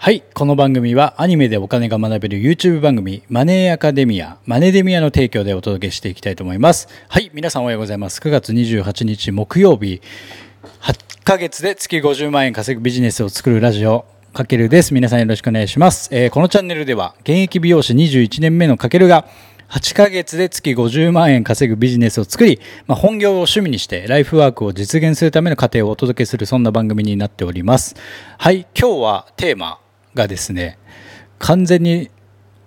はい。この番組はアニメでお金が学べる YouTube 番組マネーアカデミア、マネデミアの提供でお届けしていきたいと思います。はい。皆さんおはようございます。9月28日木曜日、8ヶ月で月50万円稼ぐビジネスを作るラジオ、かけるです。皆さんよろしくお願いします。えーこのチャンネルでは現役美容師21年目のかけるが8ヶ月で月50万円稼ぐビジネスを作り、まあ、本業を趣味にしてライフワークを実現するための過程をお届けするそんな番組になっております。はい。今日はテーマがですね、完全に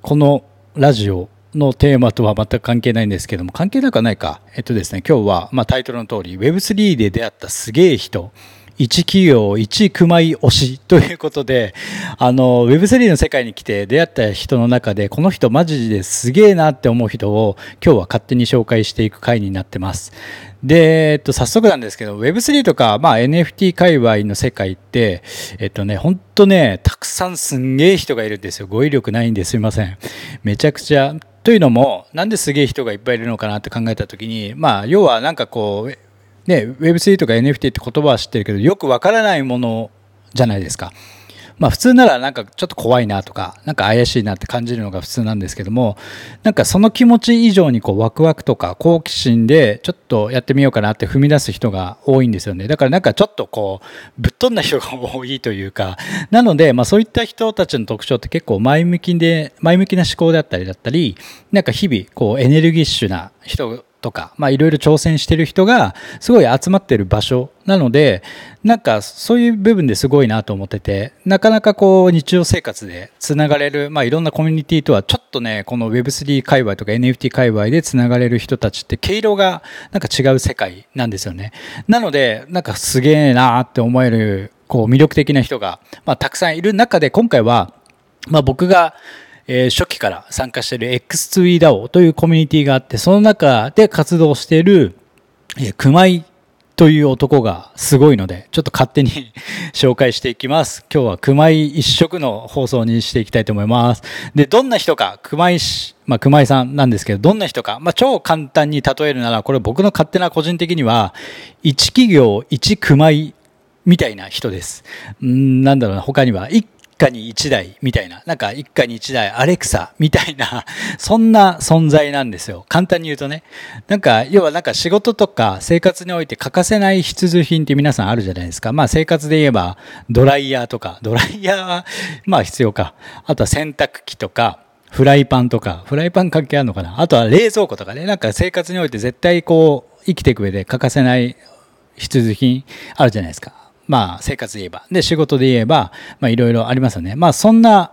このラジオのテーマとは全く関係ないんですけども、関係なくはないか。えっとですね、今日は、ま、タイトルの通り、Web3 で出会ったすげえ人、一企業一熊井推しということで、あの、Web3 の世界に来て出会った人の中で、この人マジですげえなって思う人を今日は勝手に紹介していく回になってます。で、えっと、早速なんですけど、Web3 とか、まあ NFT 界隈の世界って、えっとね、ほんとね、たくさんすんげえ人がいるんですよ。語彙力ないんですいません。めちゃくちゃ。というのも、なんですげえ人がいっぱいいるのかなって考えたときに、まあ、要はなんかこう、ね、Web3 とか NFT って言葉は知ってるけど、よくわからないものじゃないですか。まあ普通ならなんかちょっと怖いなとか、なんか怪しいなって感じるのが普通なんですけども、なんかその気持ち以上にこうワクワクとか好奇心でちょっとやってみようかなって踏み出す人が多いんですよね。だからなんかちょっとこう、ぶっ飛んだ人が多いというか、なのでまあそういった人たちの特徴って結構前向きで、前向きな思考であったりだったり、なんか日々こうエネルギッシュな人とか、まあいろいろ挑戦してる人がすごい集まってる場所なので、なんかそういう部分ですごいなと思ってて、なかなかこう日常生活でつながれる、まあいろんなコミュニティとはちょっとね、この Web3 界隈とか NFT 界隈でつながれる人たちって毛色がなんか違う世界なんですよね。なので、なんかすげえなって思える、こう魅力的な人が、まあたくさんいる中で今回は、まあ僕がえー初期から参加している X2EDAO というコミュニティがあって、その中で活動している、えー熊井という男がすごいので、ちょっと勝手に 紹介していきます。今日は熊井一色の放送にしていきたいと思います。で、どんな人か、熊井氏、まあ熊井さんなんですけど、どんな人か、まあ超簡単に例えるなら、これ僕の勝手な個人的には、一企業一熊井みたいな人です。うんなんだろうな、他には、一家に一台みたいな、なんか一家に一台アレクサみたいな、そんな存在なんですよ。簡単に言うとね。なんか、要はなんか仕事とか生活において欠かせない必需品って皆さんあるじゃないですか。まあ生活で言えばドライヤーとか、ドライヤーはまあ必要か。あとは洗濯機とか、フライパンとか、フライパン関係あるのかなあとは冷蔵庫とかね。なんか生活において絶対こう、生きていく上で欠かせない必需品あるじゃないですか。まあ生活で言えば。で、仕事で言えば、まあいろいろありますよね。まあそんな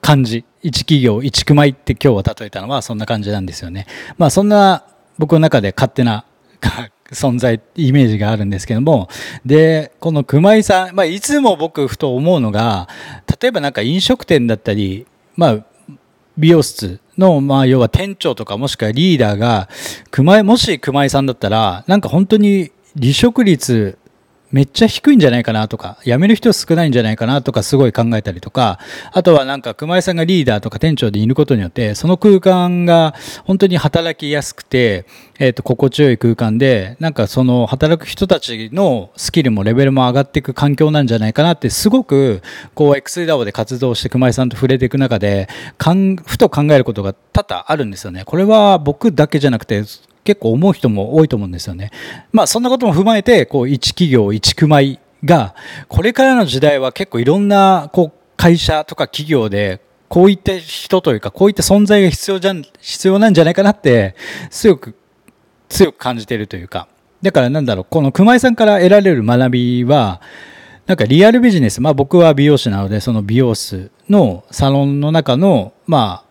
感じ。一企業、一熊井って今日は例えたのはそんな感じなんですよね。まあそんな僕の中で勝手な 存在、イメージがあるんですけども。で、この熊井さん、まあいつも僕ふと思うのが、例えばなんか飲食店だったり、まあ美容室の、まあ、要は店長とかもしくはリーダーが、熊井、もし熊井さんだったら、なんか本当に離職率めっちゃ低いんじゃないかなとか、辞める人少ないんじゃないかなとかすごい考えたりとか、あとはなんか熊井さんがリーダーとか店長でいることによって、その空間が本当に働きやすくて、えっ、と、心地よい空間で、なんかその働く人たちのスキルもレベルも上がっていく環境なんじゃないかなって、すごく、こう、XDAO で活動して熊井さんと触れていく中で、かん、ふと考えることが多々あるんですよね。これは僕だけじゃなくて、結構思う人も多いと思うんですよね。まあそんなことも踏まえて、こう一企業一熊井が、これからの時代は結構いろんなこう会社とか企業で、こういった人というか、こういった存在が必要じゃん、必要なんじゃないかなって、強く、強く感じているというか。だからなんだろう、この熊井さんから得られる学びは、なんかリアルビジネス、まあ僕は美容師なので、その美容室のサロンの中の、まあ、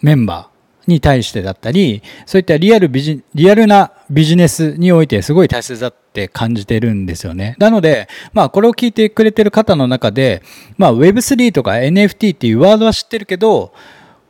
メンバー、に対してだったり、そういったリアルビジ、リアルなビジネスにおいてすごい大切だって感じてるんですよね。なので、まあこれを聞いてくれてる方の中で、まあ Web3 とか NFT っていうワードは知ってるけど、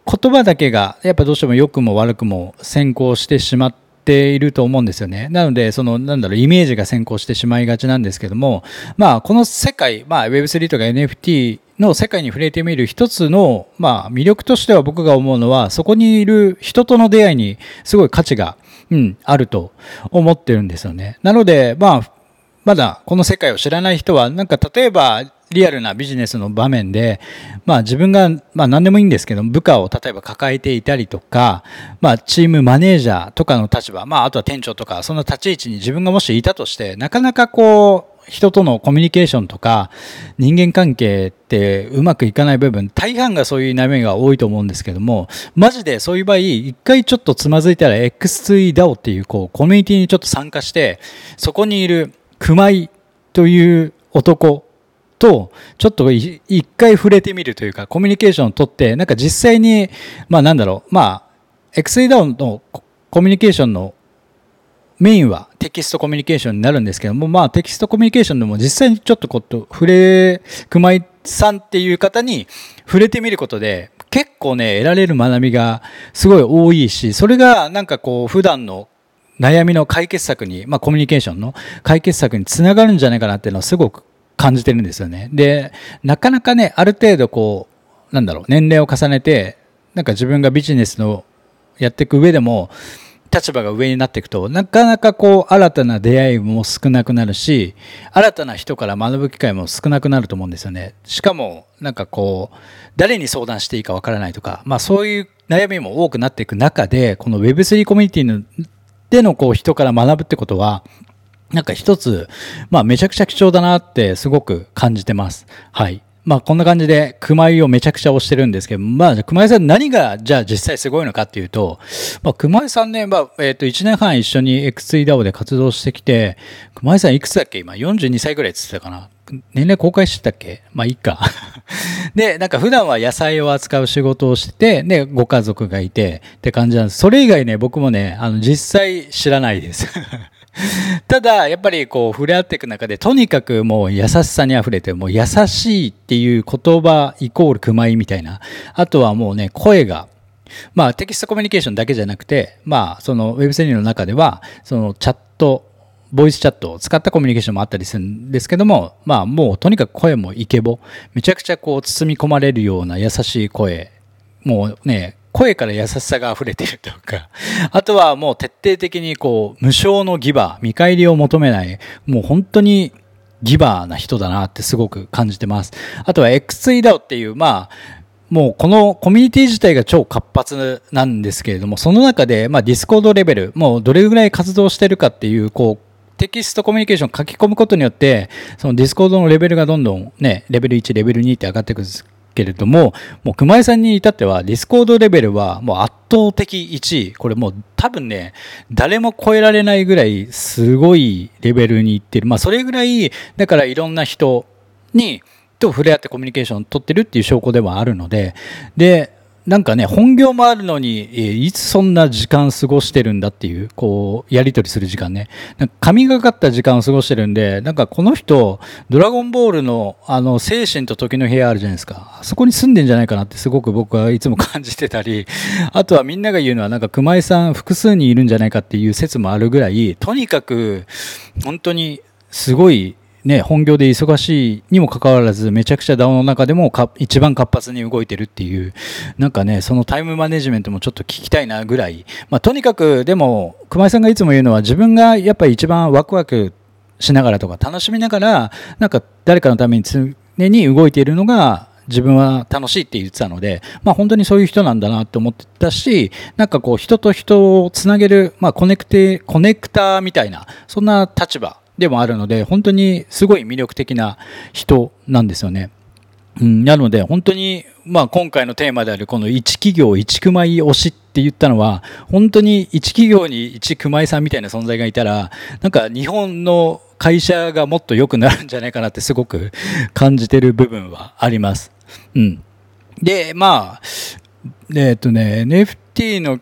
言葉だけがやっぱどうしても良くも悪くも先行してしまっていると思うんですよね。なので、その、なんだろう、イメージが先行してしまいがちなんですけども、まあ、この世界、まあ、Web3 とか NFT の世界に触れてみる一つの、まあ、魅力としては僕が思うのは、そこにいる人との出会いにすごい価値が、うん、あると思ってるんですよね。なので、まあ、まだこの世界を知らない人は、なんか例えばリアルなビジネスの場面で、まあ自分が、まあ何でもいいんですけど、部下を例えば抱えていたりとか、まあチームマネージャーとかの立場、まああとは店長とか、その立ち位置に自分がもしいたとして、なかなかこう、人とのコミュニケーションとか人間関係ってうまくいかない部分大半がそういう悩みが多いと思うんですけどもマジでそういう場合一回ちょっとつまずいたら X2DAO っていうこうコミュニティにちょっと参加してそこにいる熊井という男と、ちょっと一回触れてみるというか、コミュニケーションをとって、なんか実際に、まあなんだろう、まあ、XADAO のコミュニケーションのメインはテキストコミュニケーションになるんですけども、まあテキストコミュニケーションでも実際にちょっとこう触れ、熊井さんっていう方に触れてみることで、結構ね、得られる学びがすごい多いし、それがなんかこう普段の悩みの解決策に、まあコミュニケーションの解決策につながるんじゃないかなっていうのはすごく感じてるんですよね。で、なかなかね、ある程度こう、なんだろう、年齢を重ねて、なんか自分がビジネスのやっていく上でも、立場が上になっていくと、なかなかこう、新たな出会いも少なくなるし、新たな人から学ぶ機会も少なくなると思うんですよね。しかも、なんかこう、誰に相談していいかわからないとか、まあそういう悩みも多くなっていく中で、この Web3 コミュニティでのこう人から学ぶってことは、なんか一つ、まあめちゃくちゃ貴重だなってすごく感じてます。はい。まあこんな感じで熊井をめちゃくちゃ推してるんですけど、まあ熊井さん何がじゃあ実際すごいのかっていうと、まあ熊井さんね、まあえっ、と1年半一緒に X3DAO で活動してきて、熊井さんいくつだっけ？今42歳ぐらいって言ってたかな。年齢公開してたっけ？まあいいか。で、なんか普段は野菜を扱う仕事をしてて、で、ご家族がいてって感じなんです。それ以外ね、僕もね、あの実際知らないです。ただ、やっぱりこう触れ合っていく中で、とにかくもう優しさに溢れて、もう優しいっていう言葉イコール熊井みたいな。あとはもうね、声が、まあテキストコミュニケーションだけじゃなくて、まあその Web3 の中では、そのチャット、ボイスチャットを使ったコミュニケーションもあったりするんですけども、まあもうとにかく声もイケボ、めちゃくちゃこう包み込まれるような優しい声、もうね、声から優しさが溢れてるとか、あとはもう徹底的にこう、無償の giver、見返りを求めない、もう本当に giver な人だなってすごく感じてます。あとは X3DAO っていう、まあ、もうこのコミュニティ自体が超活発なんですけれども、その中で、まあディスコードレベル、もうどれぐらい活動してるかっていう、こう、テキストコミュニケーション書き込むことによって、そのディスコードのレベルがどんどんね、レベル1、レベル2って上がっていくんです。けれども、もう熊井さんに至っては、ディスコードレベルはもう圧倒的1位。これもう多分ね、誰も超えられないぐらいすごいレベルにいってる。まあそれぐらい、だからいろんな人に、と触れ合ってコミュニケーションを取ってるっていう証拠ではあるので、で、なんかね、本業もあるのに、いつそんな時間過ごしてるんだっていう、こう、やりとりする時間ね。なんか神がかった時間を過ごしてるんで、なんかこの人、ドラゴンボールの、あの、精神と時の部屋あるじゃないですか。あそこに住んでんじゃないかなってすごく僕はいつも感じてたり、あとはみんなが言うのは、なんか熊井さん複数人いるんじゃないかっていう説もあるぐらい、とにかく、本当にすごいね、本業で忙しいにもかかわらず、めちゃくちゃ DAO の中でもか一番活発に動いてるっていう、なんかね、そのタイムマネジメントもちょっと聞きたいなぐらい。まあ、とにかく、でも、熊井さんがいつも言うのは、自分がやっぱり一番ワクワクしながらとか、楽しみながら、なんか誰かのために常に動いているのが、自分は楽しいって言ってたので、まあ本当にそういう人なんだなって思ってたし、なんかこう人と人をつなげる、まあコネクテ、コネクターみたいな、そんな立場でもあるので、本当にすごい魅力的な人なんですよね。うん、なので、本当に、まあ、今回のテーマであるこの一企業一熊井推しって言ったのは、本当に一企業に一熊井さんみたいな存在がいたら、なんか日本の会社がもっと良くなるんじゃないかなってすごく感じてる部分はあります。うん。で、まあ、えっ、とね、NFT の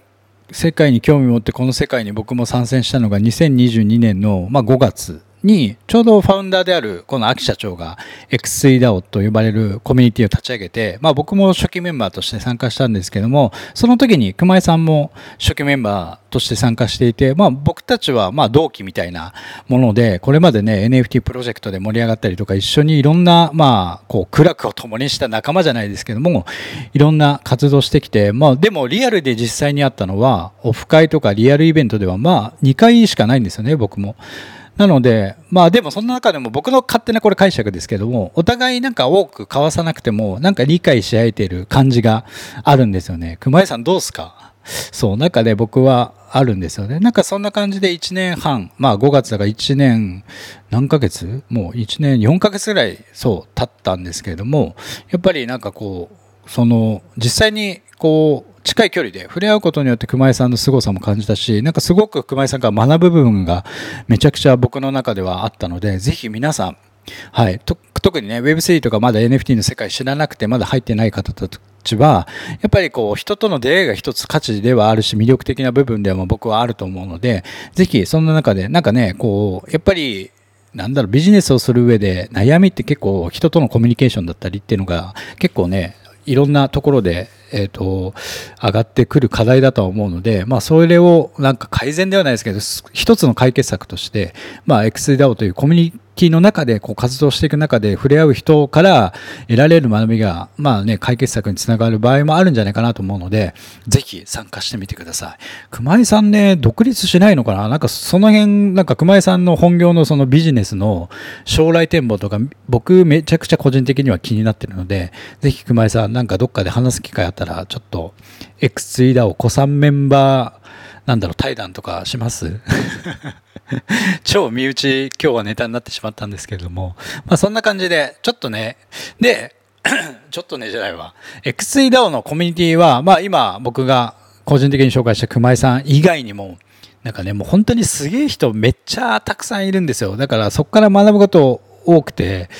世界に興味を持ってこの世界に僕も参戦したのが2022年の、まあ、5月に、ちょうどファウンダーである、この秋社長が X3DAO と呼ばれるコミュニティを立ち上げて、まあ僕も初期メンバーとして参加したんですけども、その時に熊井さんも初期メンバーとして参加していて、まあ僕たちはまあ同期みたいなもので、これまでね、NFT プロジェクトで盛り上がったりとか、一緒にいろんな、まあ、こう、苦楽を共にした仲間じゃないですけども、いろんな活動してきて、まあでもリアルで実際にあったのは、オフ会とかリアルイベントではまあ2回しかないんですよね、僕も。なので、まあでもそんな中でも僕の勝手なこれ解釈ですけども、お互いなんか多く交わさなくても、なんか理解し合えている感じがあるんですよね。熊井さんどうすか？そう、中で僕はあるんですよね。なんかそんな感じで1年半、まあ5月だから1年何ヶ月？もう1年4ヶ月ぐらいそう経ったんですけれども、やっぱりなんかこう、その実際にこう近い距離で触れ合うことによって熊井さんの凄さも感じたし、なんかすごく熊井さんから学ぶ部分がめちゃくちゃ僕の中ではあったので、ぜひ皆さん、はい、特にね Web3 とかまだ NFT の世界知らなくてまだ入ってない方たちはやっぱりこう人との出会いが一つ価値ではあるし魅力的な部分では僕はあると思うのでぜひそんな中でなんかねこうやっぱりなんだろうビジネスをする上で悩みって結構人とのコミュニケーションだったりっていうのが結構ねいろんなところでえっ、ー、と、上がってくる課題だとは思うので、まあ、それをなんか改善ではないですけど、一つの解決策として、まあ、XDAO というコミュニティの中でこう活動していく中で触れ合う人から得られる学びが、まあね、解決策につながる場合もあるんじゃないかなと思うので、ぜひ参加してみてください。熊井さんね、独立しないのかななんかその辺、なんか熊井さんの本業のそのビジネスの将来展望とか、僕めちゃくちゃ個人的には気になってるので、ぜひ熊井さんなんかどっかで話す機会あったら、ちょっと X ツイダーを子さんメンバー、なんだろう、対談とかします？超身内、今日はネタになってしまったんですけれども、まあそんな感じで、ちょっとね、で、ちょっとねじゃないわ。X3DAO のコミュニティは、まあ今僕が個人的に紹介した熊井さん以外にも、なんかね、もう本当にすげえ人めっちゃたくさんいるんですよ。だからそこから学ぶこと多くて、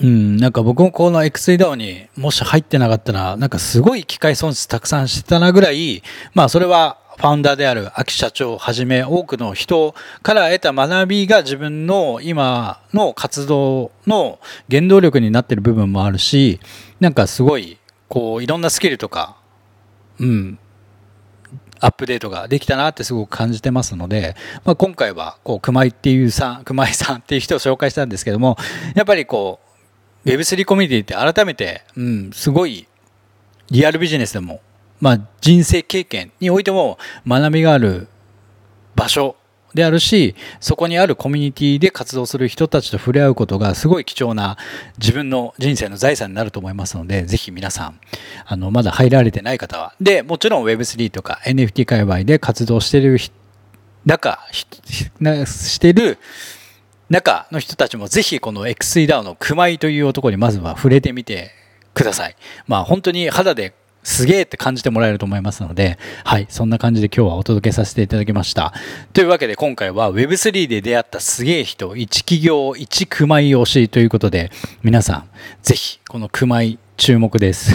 うん、なんか僕もこの X3DAO にもし入ってなかったら、なんかすごい機械損失たくさんしてたなぐらい、まあそれはファウンダーである秋社長をはじめ多くの人から得た学びが自分の今の活動の原動力になっている部分もあるし、なんかすごい、こういろんなスキルとか、うん、アップデートができたなってすごく感じてますので、まあ、今回はこう熊井っていうさん熊井さんっていう人を紹介したんですけどもやっぱりこう Web3 コミュニティって改めて、うん、すごいリアルビジネスでもまあ、人生経験においても学びがある場所であるし、そこにあるコミュニティで活動する人たちと触れ合うことがすごい貴重な自分の人生の財産になると思いますので、ぜひ皆さん、あの、まだ入られてない方は。で、もちろん Web3 とか NFT 界隈で活動してる中、してる中の人たちもぜひこの X3DAO の熊井という男にまずは触れてみてください。まあ本当に肌ですげえって感じてもらえると思いますので、はい、そんな感じで今日はお届けさせていただきました。というわけで今回は Web3 で出会ったすげえ人、1企業、1熊井推しということで、皆さん、ぜひこの熊井注目です。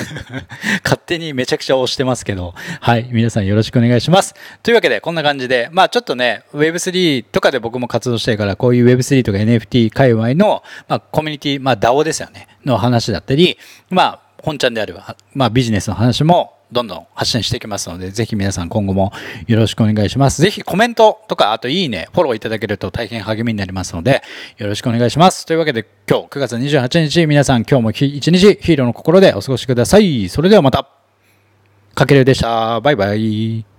勝手にめちゃくちゃ押してますけど、はい、皆さんよろしくお願いします。というわけで、こんな感じで、まあちょっとね、Web3 とかで僕も活動してるから、こういう Web3 とか NFT 界隈の、まあコミュニティ、まあ DAO ですよね、の話だったり、まあ本ちゃんであれば、まあ、ビジネスの話もどんどん発信していきますので、ぜひ皆さん今後もよろしくお願いします。ぜひコメントとか、あといいね、フォローいただけると大変励みになりますので、よろしくお願いします。というわけで今日9月28日、皆さん今日も一日ヒーローの心でお過ごしください。それではまた。かけるでした。バイバイ。